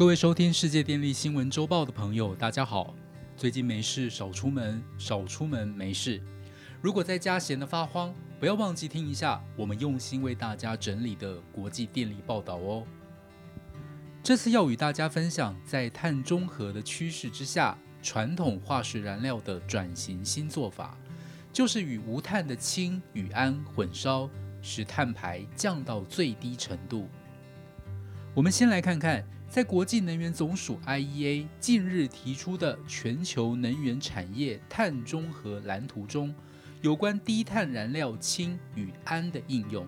各位收听世界电力新闻周报的朋友，大家好。最近没事少出门，少出门没事。如果在家闲得发慌，不要忘记听一下我们用心为大家整理的国际电力报道哦。这次要与大家分享，在碳中和的趋势之下，传统化石燃料的转型新做法，就是与无碳的氢与氨混烧，使碳排降到最低程度。我们先来看看。在国际能源总署 （IEA） 近日提出的全球能源产业碳中和蓝图中，有关低碳燃料氢与氨的应用。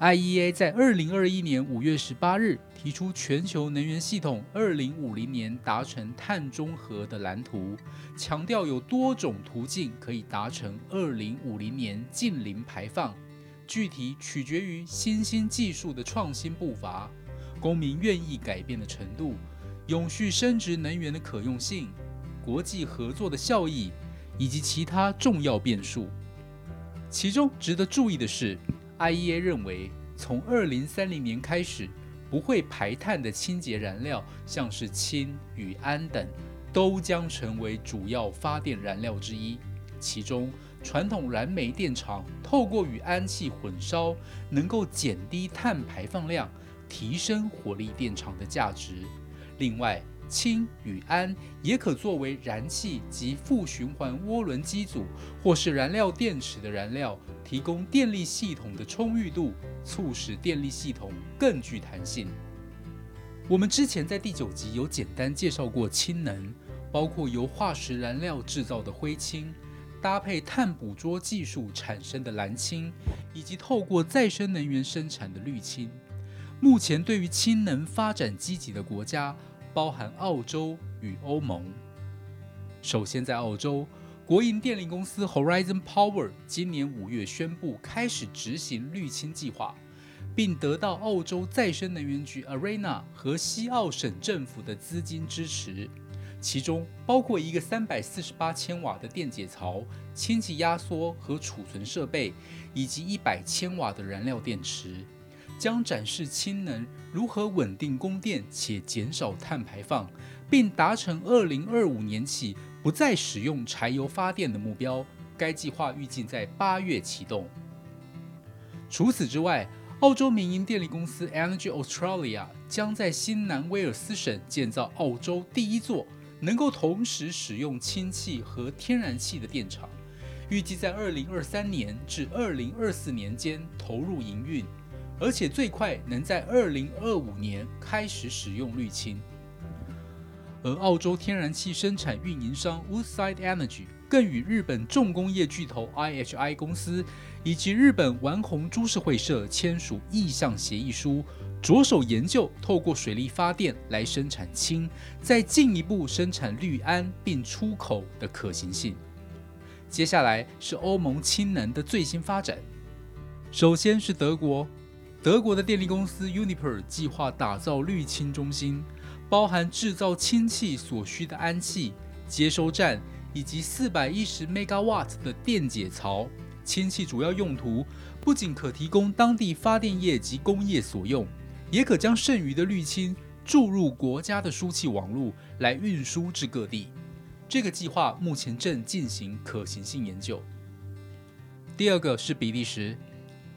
IEA 在二零二一年五月十八日提出全球能源系统二零五零年达成碳中和的蓝图，强调有多种途径可以达成二零五零年近零排放，具体取决于新兴技术的创新步伐。公民愿意改变的程度、永续升值能源的可用性、国际合作的效益以及其他重要变数。其中值得注意的是，IEA 认为，从2030年开始，不会排碳的清洁燃料，像是氢与氨等，都将成为主要发电燃料之一。其中，传统燃煤电厂透过与氨气混烧，能够减低碳排放量。提升火力电厂的价值。另外，氢与氨也可作为燃气及负循环涡轮机组，或是燃料电池的燃料，提供电力系统的充裕度，促使电力系统更具弹性。我们之前在第九集有简单介绍过氢能，包括由化石燃料制造的灰氢，搭配碳捕捉技术产生的蓝氢，以及透过再生能源生产的绿氢。目前对于氢能发展积极的国家，包含澳洲与欧盟。首先，在澳洲，国营电力公司 Horizon Power 今年五月宣布开始执行绿氢计划，并得到澳洲再生能源局 Arena 和西澳省政府的资金支持，其中包括一个三百四十八千瓦的电解槽、氢气压缩和储存设备，以及一百千瓦的燃料电池。将展示氢能如何稳定供电且减少碳排放，并达成二零二五年起不再使用柴油发电的目标。该计划预计在八月启动。除此之外，澳洲民营电力公司 Energy Australia 将在新南威尔斯省建造澳洲第一座能够同时使用氢气和天然气的电厂，预计在二零二三年至二零二四年间投入营运。而且最快能在二零二五年开始使用氯氢，而澳洲天然气生产运营商 Woodside Energy 更与日本重工业巨头 IHI 公司以及日本丸红株式会社签署意向协议书，着手研究透过水力发电来生产氢，再进一步生产氯胺并出口的可行性。接下来是欧盟氢能的最新发展，首先是德国。德国的电力公司 Uniper 计划打造滤氢中心，包含制造氢气所需的氨气接收站，以及四百一十 megawatt 的电解槽。氢气主要用途不仅可提供当地发电业及工业所用，也可将剩余的滤氢注入国家的输气网络来运输至各地。这个计划目前正进行可行性研究。第二个是比利时。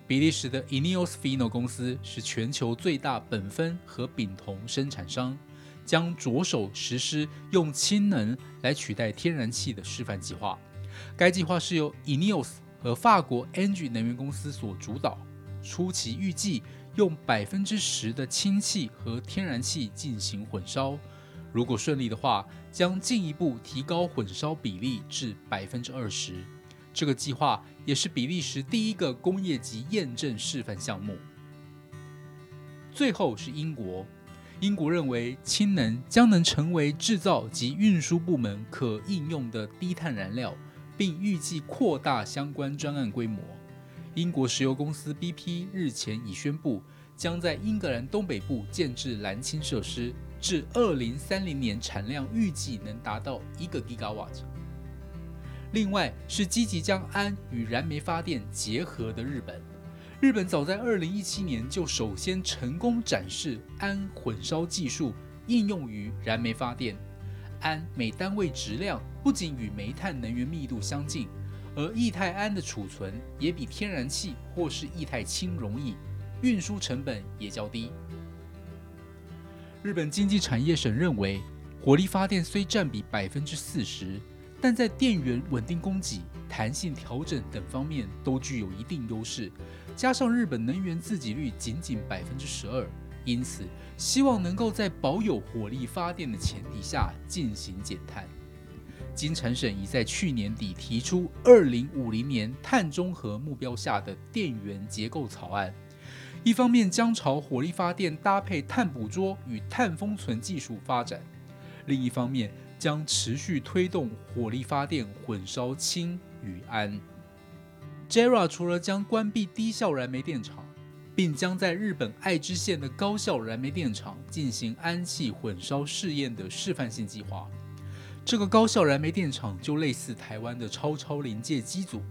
比利时的 e n e o s Fino 公司是全球最大苯酚和丙酮生产商，将着手实施用氢能来取代天然气的示范计划。该计划是由 e n e o s 和法国 Engie 能源公司所主导，初期预计用百分之十的氢气和天然气进行混烧。如果顺利的话，将进一步提高混烧比例至百分之二十。这个计划也是比利时第一个工业级验证示范项目。最后是英国，英国认为氢能将能成为制造及运输部门可应用的低碳燃料，并预计扩大相关专案规模。英国石油公司 BP 日前已宣布，将在英格兰东北部建制蓝氢设施，至二零三零年产量预计能达到一个 gigawatt。另外是积极将氨与燃煤发电结合的日本。日本早在二零一七年就首先成功展示氨混烧技术应用于燃煤发电。氨每单位质量不仅与煤炭能源密度相近，而液态氨的储存也比天然气或是液态氢容易，运输成本也较低。日本经济产业省认为，火力发电虽占比百分之四十，但在电源稳定供给、弹性调整等方面都具有一定优势。加上日本能源自给率仅仅百分之十二，因此希望能够在保有火力发电的前提下进行减碳。金产省已在去年底提出二零五零年碳中和目标下的电源结构草案。一方面将朝火力发电搭配碳捕捉与碳封存技术发展，另一方面将持续推动火力发电混烧氢与氨。JERA 除了将关闭低效燃煤电厂，并将在日本爱知县的高效燃煤电厂进行氨气混烧试验的示范性计划，这个高效燃煤电厂就类似台湾的超超临界机组。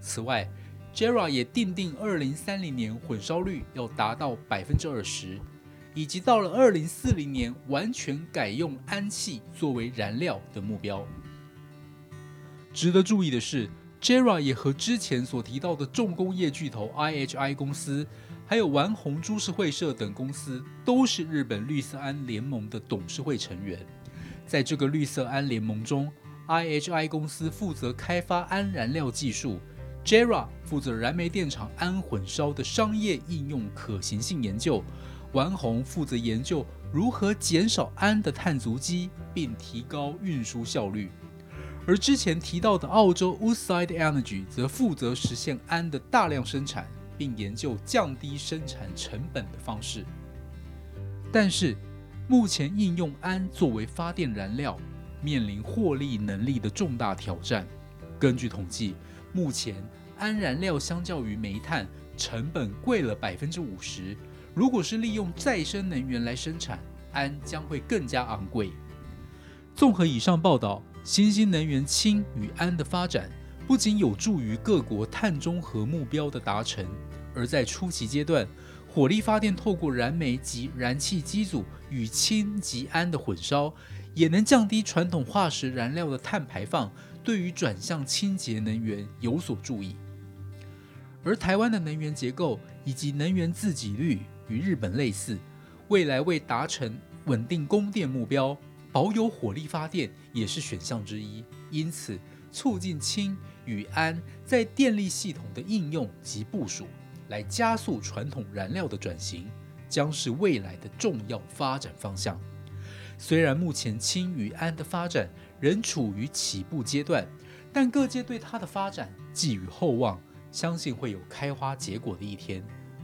此外，JERA 也定定，二零三零年混烧率要达到百分之二十，以及到了二零四零年完全改用氨气作为燃料的目标。值得注意的是，JERA 也和之前所提到的重工业巨头 IHI 公司，还有丸红株式会社等公司，都是日本绿色氨联盟的董事会成员。在这个绿色氨联盟中，IHI 公司负责开发氨燃料技术。JERA 负责燃煤电厂氨混烧的商业应用可行性研究，丸红负责研究如何减少氨的碳足迹，并提高运输效率。而之前提到的澳洲 Woodside Energy 则负责实现氨的大量生产，并研究降低生产成本的方式。但是，目前应用氨作为发电燃料，面临获利能力的重大挑战。根据统计。目前，氨燃料相较于煤炭成本贵了百分之五十。如果是利用再生能源来生产，氨将会更加昂贵。综合以上报道，新兴能源氢与氨的发展不仅有助于各国碳中和目标的达成，而在初期阶段，火力发电透过燃煤及燃气机组与氢及氨的混烧，也能降低传统化石燃料的碳排放。对于转向清洁能源有所注意，而台湾的能源结构以及能源自给率与日本类似，未来为达成稳定供电目标，保有火力发电也是选项之一。因此，促进氢与氨在电力系统的应用及部署，来加速传统燃料的转型，将是未来的重要发展方向。虽然目前氢与氨的发展，仍处于起步阶段，但各界对它的发展寄予厚望，相信会有开花结果的一天。